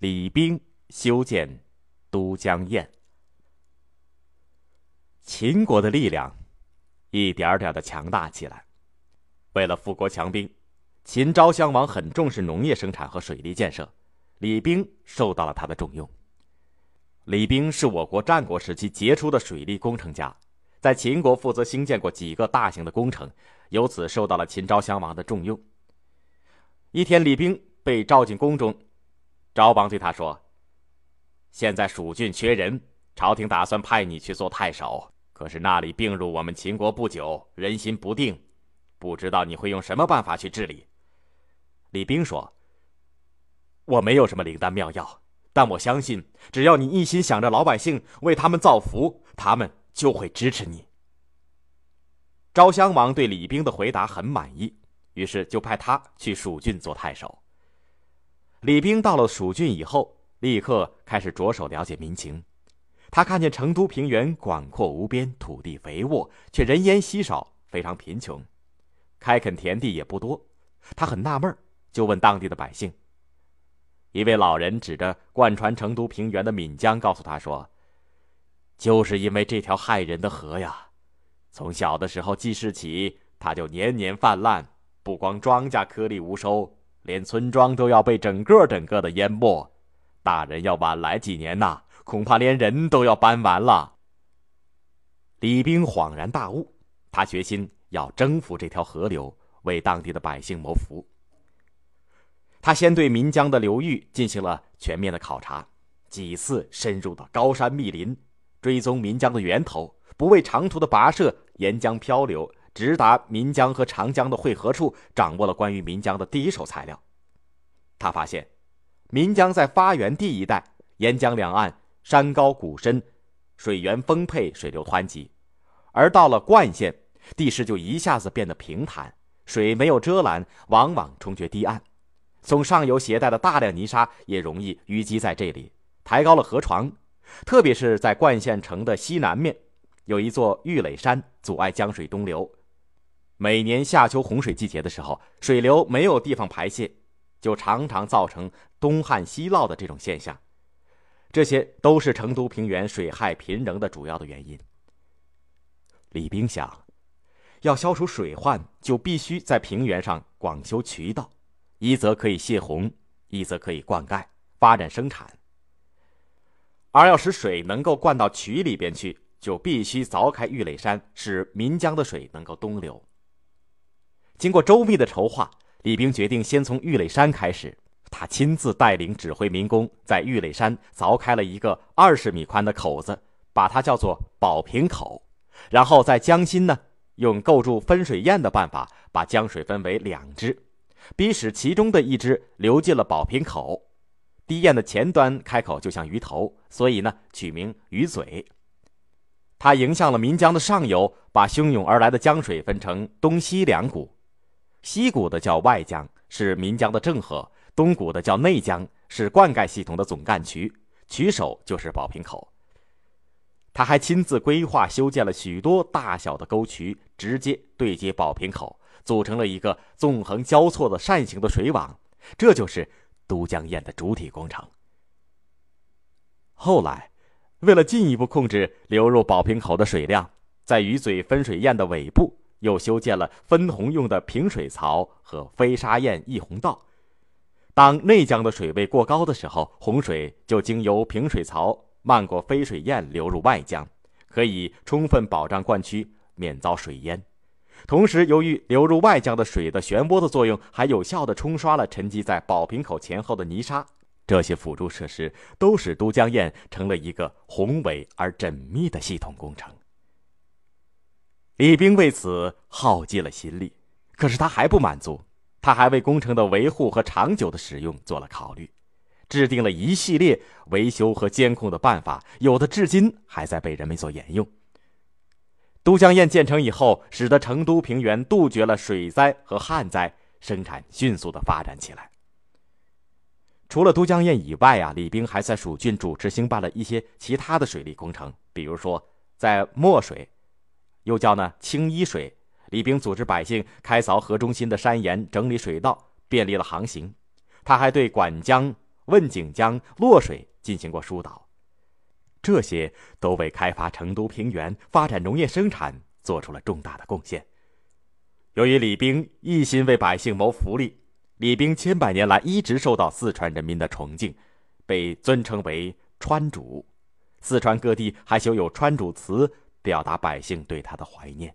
李冰修建都江堰。秦国的力量一点点的强大起来。为了富国强兵，秦昭襄王很重视农业生产和水利建设，李冰受到了他的重用。李冰是我国战国时期杰出的水利工程家，在秦国负责兴建过几个大型的工程，由此受到了秦昭襄王的重用。一天，李冰被召进宫中，昭王对他说：“现在蜀郡缺人，朝廷打算派你去做太守。可是那里并入我们秦国不久，人心不定，不知道你会用什么办法去治理。”李冰说：“我没有什么灵丹妙药，但我相信，只要你一心想着老百姓，为他们造福，他们就会支持你。”昭襄王对李冰的回答很满意。于是就派他去蜀郡做太守。李冰到了蜀郡以后，立刻开始着手了解民情。他看见成都平原广阔无边，土地肥沃，却人烟稀少，非常贫穷，开垦田地也不多。他很纳闷，就问当地的百姓。一位老人指着贯穿成都平原的岷江，告诉他说：“就是因为这条害人的河呀，从小的时候记事起，它就年年泛滥。”不光庄稼颗粒无收，连村庄都要被整个整个的淹没。大人要晚来几年呐，恐怕连人都要搬完了。李冰恍然大悟，他决心要征服这条河流，为当地的百姓谋福。他先对岷江的流域进行了全面的考察，几次深入到高山密林，追踪岷江的源头，不畏长途的跋涉，沿江漂流。直达岷江和长江的汇合处，掌握了关于岷江的第一手材料。他发现，岷江在发源地一带，沿江两岸山高谷深，水源丰沛，水流湍急；而到了灌县，地势就一下子变得平坦，水没有遮拦，往往冲决堤岸。从上游携带的大量泥沙也容易淤积在这里，抬高了河床。特别是在灌县城的西南面，有一座玉垒山，阻碍江水东流。每年夏秋洪水季节的时候，水流没有地方排泄，就常常造成东旱西涝的这种现象。这些都是成都平原水害频仍的主要的原因。李冰想，要消除水患，就必须在平原上广修渠道，一则可以泄洪，一则可以灌溉发展生产。而要使水能够灌到渠里边去，就必须凿开玉垒山，使岷江的水能够东流。经过周密的筹划，李冰决定先从玉垒山开始。他亲自带领指挥民工，在玉垒山凿开了一个二十米宽的口子，把它叫做宝瓶口。然后在江心呢，用构筑分水堰的办法，把江水分为两支，逼使其中的一支流进了宝瓶口。堤堰的前端开口就像鱼头，所以呢，取名鱼嘴。他迎向了岷江的上游，把汹涌而来的江水分成东西两股。西谷的叫外江，是岷江的正河；东谷的叫内江，是灌溉系统的总干渠。渠首就是宝瓶口。他还亲自规划修建了许多大小的沟渠，直接对接宝瓶口，组成了一个纵横交错的扇形的水网。这就是都江堰的主体工程。后来，为了进一步控制流入宝瓶口的水量，在鱼嘴分水堰的尾部。又修建了分洪用的平水槽和飞沙堰溢洪道。当内江的水位过高的时候，洪水就经由平水槽漫过飞水堰流入外江，可以充分保障灌区免遭水淹。同时，由于流入外江的水的漩涡的作用，还有效地冲刷了沉积在宝瓶口前后的泥沙。这些辅助设施都使都江堰成了一个宏伟而缜密的系统工程。李冰为此耗尽了心力，可是他还不满足，他还为工程的维护和长久的使用做了考虑，制定了一系列维修和监控的办法，有的至今还在被人们所沿用。都江堰建成以后，使得成都平原杜绝了水灾和旱灾，生产迅速的发展起来。除了都江堰以外啊，李冰还在蜀郡主持兴办了一些其他的水利工程，比如说在墨水。又叫呢清衣水，李冰组织百姓开凿河中心的山岩，整理水道，便利了航行。他还对管江、问景江、洛水进行过疏导，这些都为开发成都平原、发展农业生产做出了重大的贡献。由于李冰一心为百姓谋福利，李冰千百年来一直受到四川人民的崇敬，被尊称为川主。四川各地还修有川主祠，表达百姓对他的怀念。